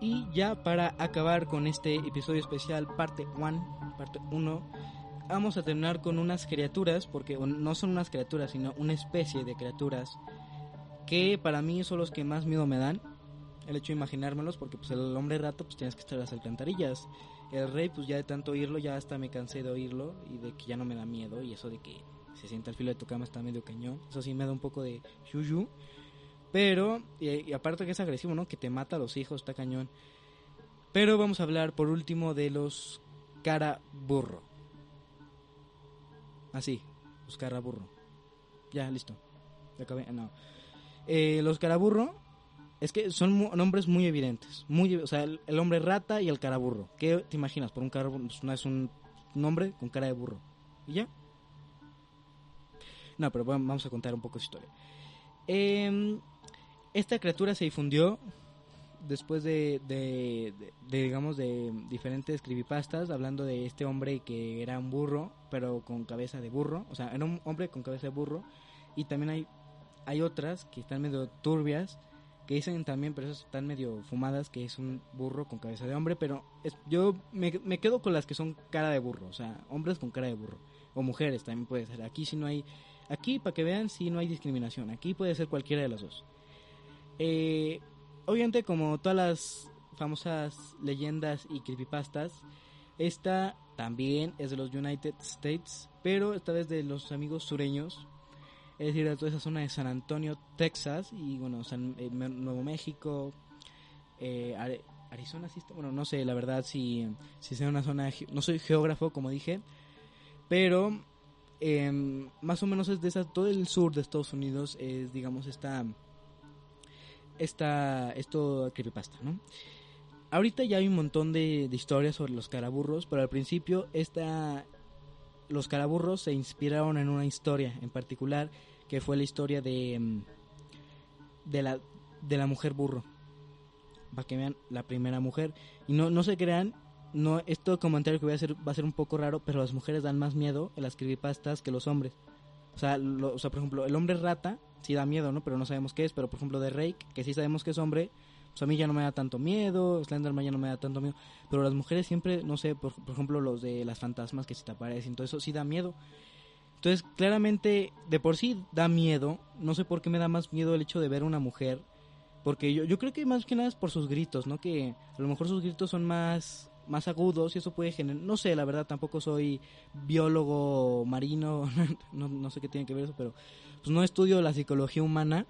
Y ya para acabar con este episodio especial, parte 1, parte 1, vamos a terminar con unas criaturas, porque no son unas criaturas, sino una especie de criaturas que para mí son los que más miedo me dan. El hecho de imaginármelos, porque pues el hombre rato pues tienes que estar en las alcantarillas. El rey pues ya de tanto oírlo, ya hasta me cansé de oírlo y de que ya no me da miedo y eso de que se sienta al filo de tu cama está medio cañón. Eso sí me da un poco de yuyu. Pero, y, aparte que es agresivo, ¿no? Que te mata a los hijos, está cañón. Pero vamos a hablar por último de los cara burro. Así, los cara burro. Ya, listo. Ya acabé. No. Eh, los caraburro es que son nombres muy evidentes. Muy, o sea, el, hombre rata y el caraburro. ¿Qué te imaginas? Por un caraburro pues, no es un nombre con cara de burro. ¿Y ya? No, pero bueno, vamos a contar un poco su historia. Em, esta criatura se difundió después de, de- digamos, de diferentes creepypastas hablando de este hombre que era un burro, pero con cabeza de burro. O sea, era un hombre con cabeza de burro. Y también hay, hay otras que están medio turbias, que dicen también, pero esas están medio fumadas, que es un burro con cabeza de hombre. Pero es- yo me, me quedo con las que son cara de burro, o sea, hombres con cara de burro. O mujeres también puede ser. Aquí si no hay... Aquí, para que vean, si no hay discriminación. Aquí puede ser cualquiera de las dos. Eh, obviamente, como todas las famosas leyendas y creepypastas, esta también es de los United States, pero esta vez de los amigos sureños, es decir, de toda esa zona de San Antonio, Texas, y bueno, San, eh, Nuevo México, eh, Arizona, sí está- bueno, no sé, la verdad, si, si sea una zona, no soy geógrafo, como dije, pero em, más o menos es de esa, todo el sur de Estados Unidos es, digamos, esta, esta, esto creepypasta, ¿no? Ahorita ya hay un montón de, de historias sobre los caraburros, pero al principio esta, los caraburros se inspiraron en una historia en particular, que fue la historia de, em, de, la, de la mujer burro. Para que vean la primera mujer. Y no, no se crean, no, esto comentario que voy a hacer va a ser un poco raro, pero las mujeres dan más miedo en las creepypastas que los hombres. O sea, lo- o sea, por ejemplo, el hombre rata sí da miedo, ¿no? Pero no sabemos qué es. Pero, por ejemplo, de Rake, que sí sabemos que es hombre, pues a mí ya no me da tanto miedo. Slenderman ya no me da tanto miedo. Pero las mujeres siempre, no sé, por, por ejemplo, los de las fantasmas que se te aparecen, todo eso sí da miedo. Entonces, claramente, de por sí da miedo. No sé por qué me da más miedo el hecho de ver una mujer. Porque yo, yo creo que más que nada es por sus gritos, ¿no? Que a lo mejor sus gritos son más, más agudos y eso puede generar... No sé, la verdad, tampoco soy biólogo marino, no, no sé qué tiene que ver eso, pero pues no estudio la psicología humana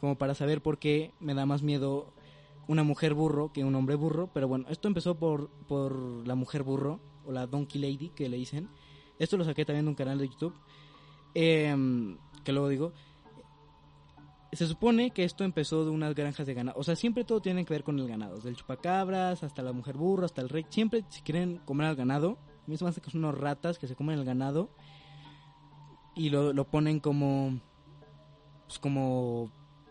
como para saber por qué me da más miedo una mujer burro que un hombre burro. Pero bueno, esto empezó por, por la mujer burro, o la Donkey Lady, que le dicen. Esto lo saqué también de un canal de YouTube, em, que luego digo se supone que esto empezó de unas granjas de ganado. O sea, siempre todo tiene que ver con el ganado. Desde el chupacabras hasta la mujer burro, hasta el rey. Siempre si quieren comer al ganado. A hace que son unos ratas que se comen el ganado. Y lo, lo ponen como... Pues como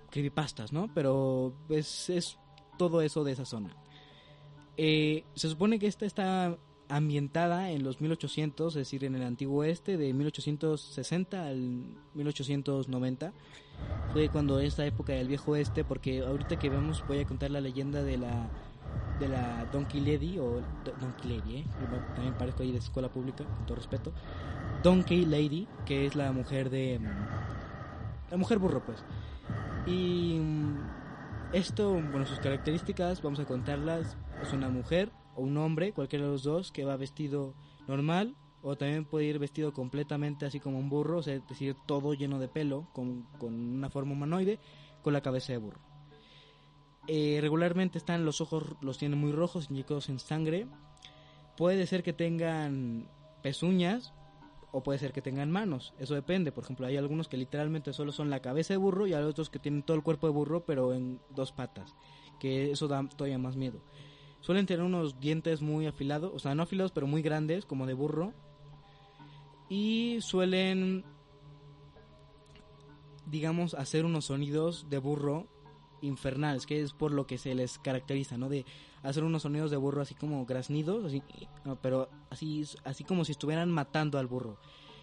creepypastas, ¿no? Pero es, es todo eso de esa zona. Eh, se supone que esta está ambientada en los 1800, es decir, en el antiguo oeste, de 1860 al 1890 fue cuando esta época del viejo oeste, porque ahorita que vemos voy a contar la leyenda de la de la Donkey Lady o Do- Donkey Lady, ¿eh? También parezco ahí de escuela pública, con todo respeto. Donkey Lady, que es la mujer de mm, la mujer burro, pues. Y mm, esto, bueno, sus características, vamos a contarlas. Es una mujer o un hombre, cualquiera de los dos, que va vestido normal, o también puede ir vestido completamente así como un burro, o sea, es decir, todo lleno de pelo, con, con una forma humanoide, con la cabeza de burro. Eh, regularmente están los ojos, los tienen muy rojos, inyectados en sangre. Puede ser que tengan pezuñas o puede ser que tengan manos, eso depende. Por ejemplo, hay algunos que literalmente solo son la cabeza de burro y hay otros que tienen todo el cuerpo de burro pero en dos patas, que eso da todavía más miedo. Suelen tener unos dientes muy afilados, o sea, no afilados pero muy grandes, como de burro. Y suelen, digamos, hacer unos sonidos de burro infernales, que es por lo que se les caracteriza, ¿no? De hacer unos sonidos de burro así como graznidos, así, pero así, así como si estuvieran matando al burro.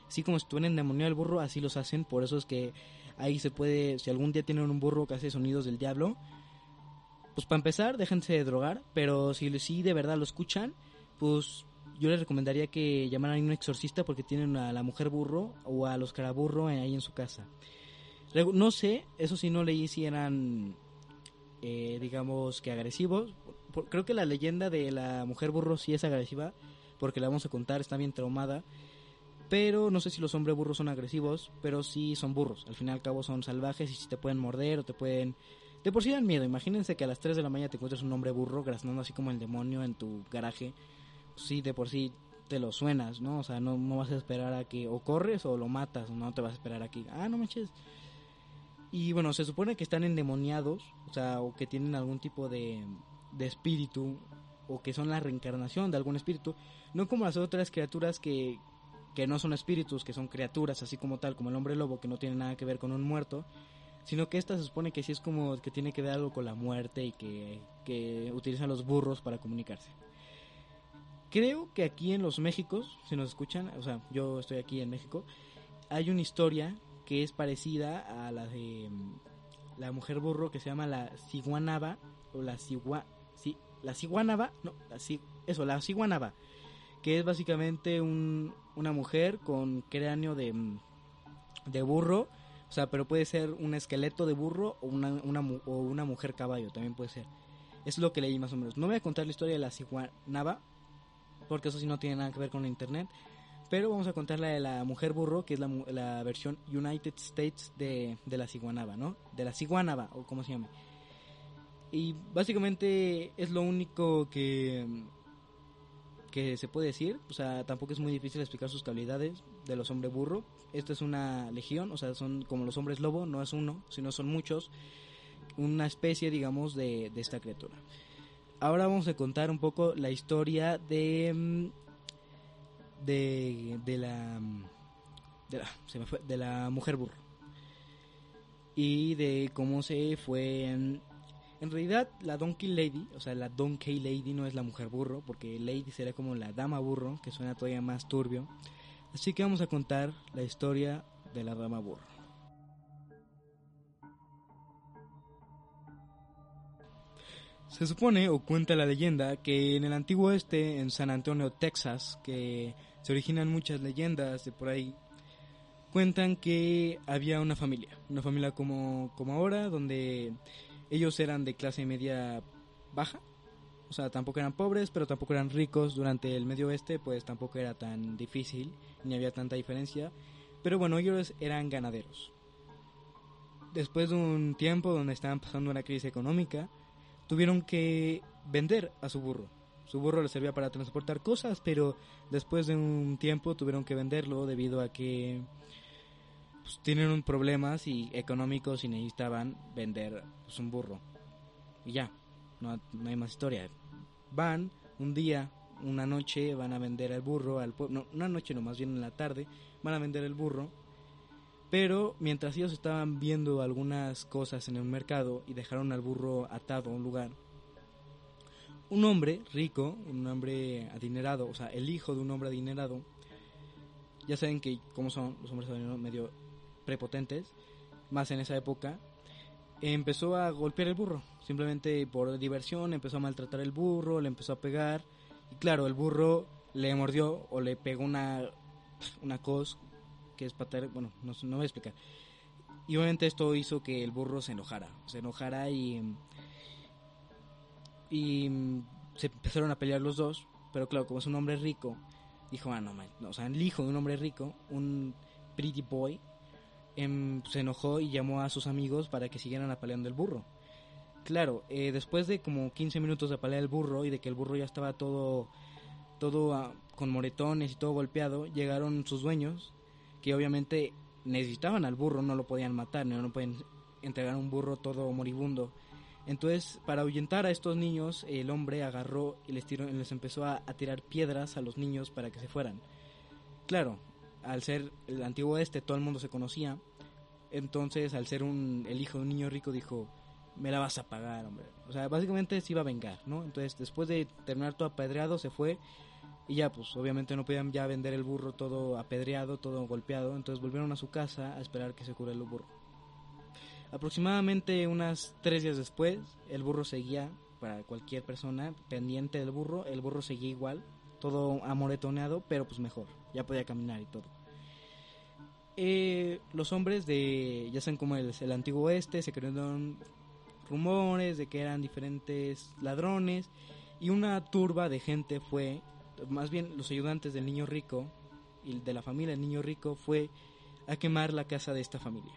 Así como si estuvieran endemoniado al burro, así los hacen, por eso es que ahí se puede, si algún día tienen un burro que hace sonidos del diablo, pues para empezar, déjense de drogar, pero si sí de verdad lo escuchan, pues yo les recomendaría que llamaran a un exorcista porque tienen a la mujer burro o a los caraburro ahí en su casa. No sé, eso sí no leí si eran, eh, digamos que agresivos. Creo que la leyenda de la mujer burro sí es agresiva, porque la vamos a contar, está bien traumada. Pero no sé si los hombres burros son agresivos, pero sí son burros. Al fin y al cabo son salvajes y si te pueden morder o te pueden... De por sí dan miedo. Imagínense que a las 3 de la mañana te encuentres un hombre burro graznando así como el demonio en tu garaje. Sí, de por sí te lo suenas, ¿no? O sea, no, no vas a esperar a que o corres o lo matas, no te vas a esperar aquí. Ah, no manches. Y bueno, se supone que están endemoniados, o sea, o que tienen algún tipo de, de espíritu, o que son la reencarnación de algún espíritu, no como las otras criaturas que, que no son espíritus, que son criaturas así como tal, como el hombre lobo, que no tiene nada que ver con un muerto, sino que esta se supone que sí es como que tiene que ver algo con la muerte y que, que utilizan los burros para comunicarse. Creo que aquí en los Méxicos, si nos escuchan, o sea, yo estoy aquí en México, hay una historia que es parecida a la de mm, la mujer burro que se llama la ciguanaba o la cigua, sí, la ciguanaba, no, la ci- eso, la ciguanaba, que es básicamente un, una mujer con cráneo de, mm, de burro, o sea, pero puede ser un esqueleto de burro o una, una, o una mujer caballo, también puede ser. Es lo que leí más o menos. No voy a contar la historia de la ciguanaba, porque eso sí no tiene nada que ver con la internet. Pero vamos a contar la de la mujer burro, que es la, la versión United States de, de la ciguanaba, ¿no? De la ciguanaba, o como se llame. Y básicamente es lo único que, que se puede decir. O sea, tampoco es muy difícil explicar sus cualidades de los hombres burro. Esta es una legión, o sea, son como los hombres lobo, no es uno, sino son muchos. Una especie, digamos, de, de esta criatura. Ahora vamos a contar un poco la historia de mm, de, la mm, de la de la mujer burro y de cómo se fue en, en realidad la donkey lady o sea la donkey lady no es la mujer burro porque lady sería como la dama burro que suena todavía más turbio así que vamos a contar la historia de la dama burro. Se supone o cuenta la leyenda que en el antiguo oeste, en San Antonio, Texas, que se originan muchas leyendas de por ahí, cuentan que había una familia, una familia como, como ahora, donde ellos eran de clase media baja, o sea, tampoco eran pobres, pero tampoco eran ricos. Durante el medio oeste, pues tampoco era tan difícil, ni había tanta diferencia, pero bueno, ellos eran ganaderos. Después de un tiempo donde estaban pasando una crisis económica, tuvieron que vender a su burro. Su burro les servía para transportar cosas, pero después de un tiempo tuvieron que venderlo debido a que pues, tienen problemas y económicos y necesitaban vender pues, un burro. Y ya, no, hay más historia. Van un día, una noche, van a vender el burro al pueblo. No, una noche no, más bien en la tarde, van a vender el burro. Pero mientras ellos estaban viendo algunas cosas en el mercado y dejaron al burro atado a un lugar, un hombre rico, un hombre adinerado, o sea, el hijo de un hombre adinerado, ya saben que como son los hombres medio prepotentes, más en esa época, empezó a golpear el burro, simplemente por diversión, empezó a maltratar el burro, le empezó a pegar, y claro, el burro le mordió o le pegó una, una cos que es patar, bueno, no, no voy a explicar. Y obviamente esto hizo que el burro se enojara, se enojara y y se empezaron a pelear los dos, pero claro, como es un hombre rico, dijo, ah, no, man, no, o sea, el hijo de un hombre rico, un pretty boy, em, se enojó y llamó a sus amigos para que siguieran apaleando el burro. Claro, eh, después de como 15 minutos de apalear el burro y de que el burro ya estaba todo, todo ah, con moretones y todo golpeado, llegaron sus dueños, que obviamente necesitaban al burro, no lo podían matar, no, no pueden entregar un burro todo moribundo. Entonces, para ahuyentar a estos niños, el hombre agarró y les, tiró, les empezó a, a tirar piedras a los niños para que se fueran. Claro, al ser el antiguo este, todo el mundo se conocía. Entonces, al ser un, el hijo de un niño rico, dijo, me la vas a pagar, hombre. O sea, básicamente se iba a vengar, ¿no? Entonces, después de terminar todo apedreado, se fue. Y ya, pues, obviamente no podían ya vender el burro todo apedreado, todo golpeado. Entonces, volvieron a su casa a esperar que se cure el burro. Aproximadamente unas tres días después, el burro seguía, para cualquier persona pendiente del burro, el burro seguía igual, todo amoretoneado, pero pues mejor, ya podía caminar y todo. Eh, los hombres de, ya saben como el, el antiguo oeste, se crearon rumores de que eran diferentes ladrones y una turba de gente fue, más bien los ayudantes del niño rico y de la familia del niño rico fue a quemar la casa de esta familia.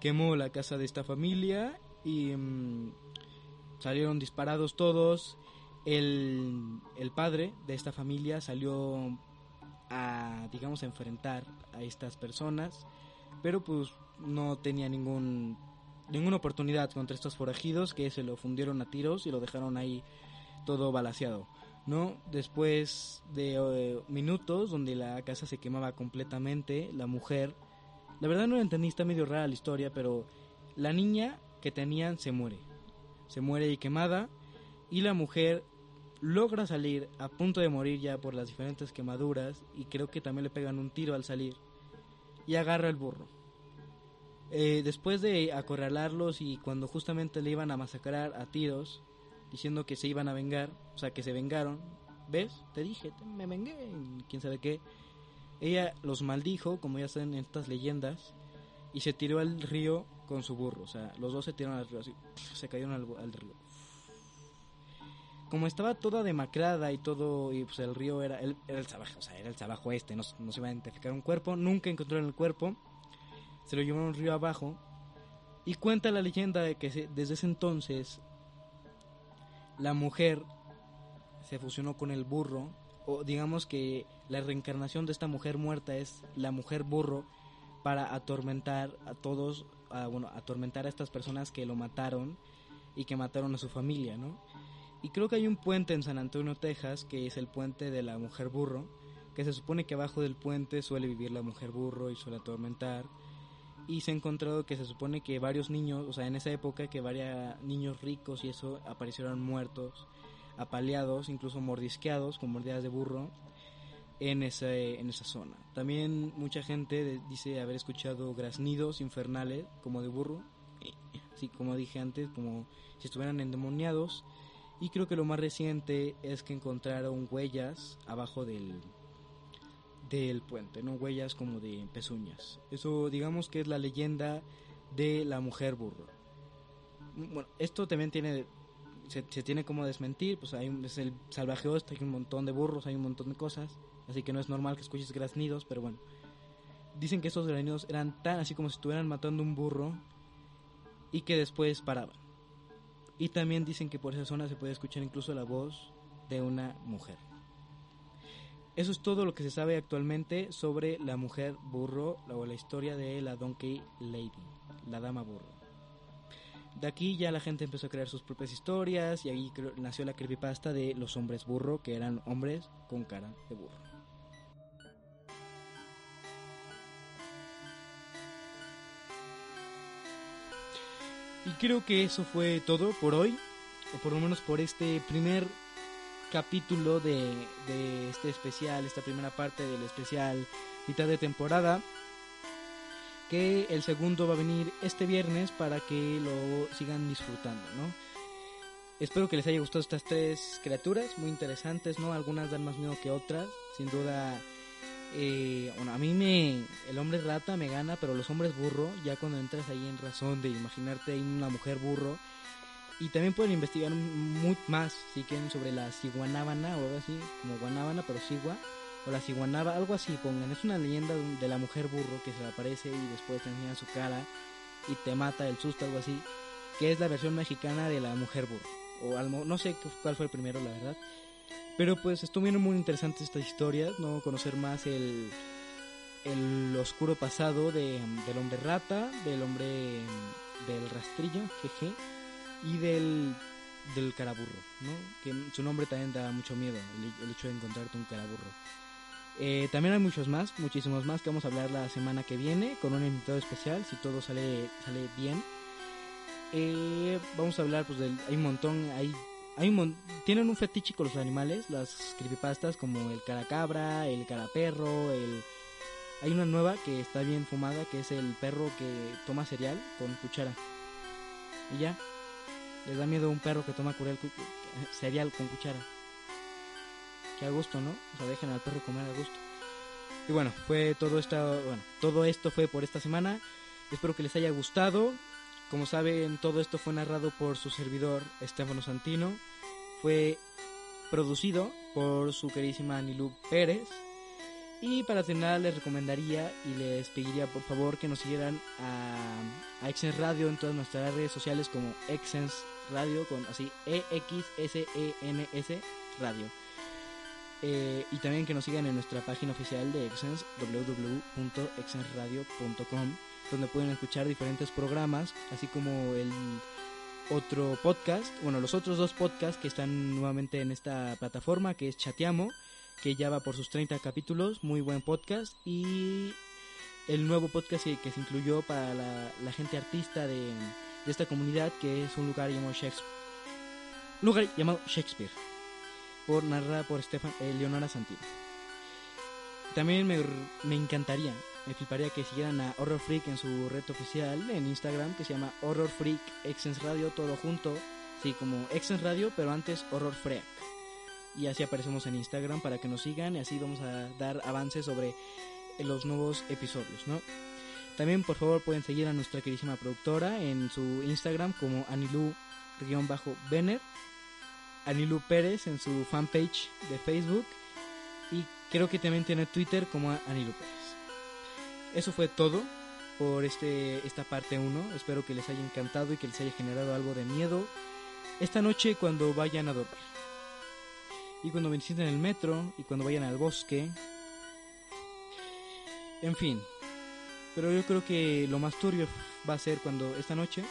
Quemó la casa de esta familia y mm, salieron disparados todos. El, el padre de esta familia salió a, digamos, enfrentar a estas personas, pero pues no tenía ningún ninguna oportunidad contra estos forajidos que se lo fundieron a tiros y lo dejaron ahí todo balaseado. ¿no? Después de eh, minutos donde la casa se quemaba completamente, la mujer, la verdad no lo entendí, está medio rara la historia, pero la niña que tenían se muere. Se muere y quemada y la mujer logra salir a punto de morir ya por las diferentes quemaduras y creo que también le pegan un tiro al salir y agarra el burro. Eh, después de acorralarlos y cuando justamente le iban a masacrar a tiros, diciendo que se iban a vengar, o sea, que se vengaron, ¿ves? Te dije, me vengué, quién sabe qué. Ella los maldijo, como ya en estas leyendas, y se tiró al río con su burro, o sea, los dos se tiraron al río, así, se cayeron al, al río. Como estaba toda demacrada y todo, y pues el río era el, era el salvaje, o sea, era el salvaje este, no, se iba a identificar un cuerpo, nunca encontraron el cuerpo, se lo llevaron río abajo, y cuenta la leyenda de que se- desde ese entonces la mujer se fusionó con el burro, o digamos que la reencarnación de esta mujer muerta es la mujer burro para atormentar a todos, bueno, atormentar a estas personas que lo mataron y que mataron a su familia, ¿no? Y creo que hay un puente en San Antonio, Texas, que es el puente de la mujer burro, que se supone que abajo del puente suele vivir la mujer burro y suele atormentar. Y se ha encontrado que se supone que varios niños, o sea, en esa época que varios niños ricos y eso aparecieron muertos, apaleados, incluso mordisqueados con mordidas de burro en ese, en esa zona. También mucha gente dice haber escuchado graznidos infernales como de burro, así como dije antes, como si estuvieran endemoniados. Y creo que lo más reciente es que encontraron huellas abajo del, del puente, ¿no? Huellas como de pezuñas. Eso digamos que es la leyenda de la mujer burro. Bueno, esto también tiene se, tiene como desmentir, pues hay es el salvaje oeste, hay un montón de burros, hay un montón de cosas, así que no es normal que escuches graznidos, pero bueno. Dicen que estos graznidos eran tan así como si estuvieran matando un burro y que después paraban. Y también dicen que por esa zona se puede escuchar incluso la voz de una mujer. Eso es todo lo que se sabe actualmente sobre la mujer burro o la historia de la Donkey Lady, la dama burro. De aquí ya la gente empezó a crear sus propias historias y ahí nació la creepypasta de los hombres burro, que eran hombres con cara de burro. Y creo que eso fue todo por hoy, o por lo menos por este primer capítulo de, de este especial, esta primera parte del especial mitad de temporada. Que el segundo va a venir este viernes para que lo sigan disfrutando, ¿no? Espero que les haya gustado estas tres criaturas, muy interesantes, ¿no? Algunas dan más miedo que otras, sin duda. Eh, a mí me. El hombre rata me gana, pero los hombres burro, ya cuando entras ahí en razón de imaginarte ahí una mujer burro. Y también pueden investigar muy más, si quieren, sobre la ciguanábana o algo así, como guanábana, pero cigua, o la ciguanaba, algo así, pongan. Es una leyenda de la mujer burro que se aparece y después te enseña su cara y te mata el susto, algo así, que es la versión mexicana de la mujer burro. O no sé cuál fue el primero, la verdad. Pero pues estuvieron muy interesantes estas historias, ¿no? Conocer más el, el oscuro pasado de, del hombre rata, del hombre del rastrillo, jeje, y del, del caraburro, ¿no? Que su nombre también da mucho miedo, el, hecho de encontrarte un caraburro. Eh, también hay muchos más, muchísimos más que vamos a hablar la semana que viene con un invitado especial, si todo sale, sale bien. Eh, vamos a hablar, pues, del, hay un montón, hay, hay un tienen un fetiche con los animales, las creepypastas como el caracabra, el caraperro, el, Hay una nueva que está bien fumada, que es el perro que toma cereal con cuchara. Y ya. Les da miedo un perro que toma cereal, con cuchara. Que a gusto, ¿no? O sea, dejen al perro comer a gusto. Y bueno, fue todo esto, bueno, todo esto fue por esta semana. Espero que les haya gustado. Como saben, todo esto fue narrado por su servidor Estefano Santino. Fue producido por su queridísima Anilú Pérez. Y para terminar les recomendaría y les pediría por favor que nos siguieran a, a Exens Radio en todas nuestras redes sociales como Exens Radio con así E X E N S Radio. Eh, y también que nos sigan en nuestra página oficial de Exens www.exensradio.com donde pueden escuchar diferentes programas, así como el otro podcast, bueno, los otros dos podcasts que están nuevamente en esta plataforma, que es Chateamo, que ya va por sus 30 capítulos, muy buen podcast, y el nuevo podcast que, se incluyó para la, gente artista de, esta comunidad, que es un lugar llamado Shakespeare. Lugar llamado Shakespeare, por narrada por Stefan, eh, Leonora Santino. También me, me encantaría me fliparía que siguieran a Horror Freak en su red oficial en Instagram que se llama Horror Freak Exens Radio, todo junto, sí, como Exens Radio, pero antes Horror Freak. Y así aparecemos en Instagram para que nos sigan y así vamos a dar avances sobre los nuevos episodios, ¿no? También por favor pueden seguir a nuestra queridísima productora en su Instagram como Anilu-Benner, Anilu Pérez en su fanpage de Facebook y creo que también tiene Twitter como Anilu Pérez eso fue todo por este, esta parte 1. Espero que les haya encantado y que les haya generado algo de miedo esta noche cuando vayan a dormir. Y cuando visiten el metro y cuando vayan al bosque. En fin. Pero yo creo que lo más turbio va a ser cuando esta noche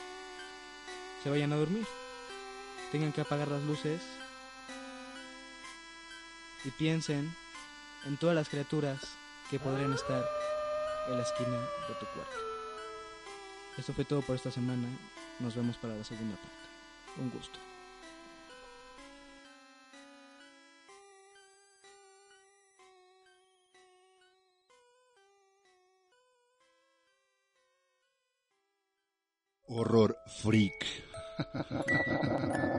se vayan a dormir. Tengan que apagar las luces. Y piensen en todas las criaturas que podrían estar en la esquina de tu cuarto. Esto fue todo por esta semana. Nos vemos para la segunda parte. Un gusto. Horror freak.